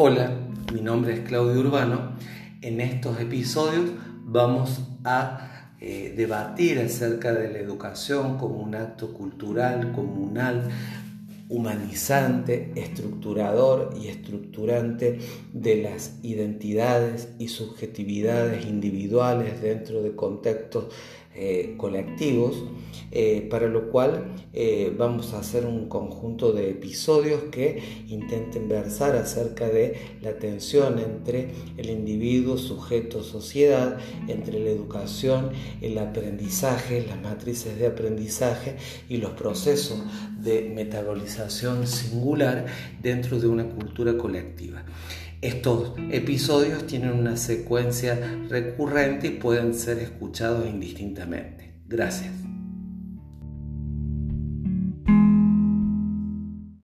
Hola, mi nombre es Claudio Urbano. En estos episodios vamos a eh, debatir acerca de la educación como un acto cultural, comunal, humanizante, estructurador y estructurante de las identidades y subjetividades individuales dentro de contextos eh, colectivos, eh, para lo cual eh, vamos a hacer un conjunto de episodios que intenten versar acerca de la tensión entre el individuo, sujeto, sociedad, entre la educación, el aprendizaje, las matrices de aprendizaje y los procesos de metabolización singular dentro de una cultura colectiva. Estos episodios tienen una secuencia recurrente y pueden ser escuchados indistintamente. Gracias.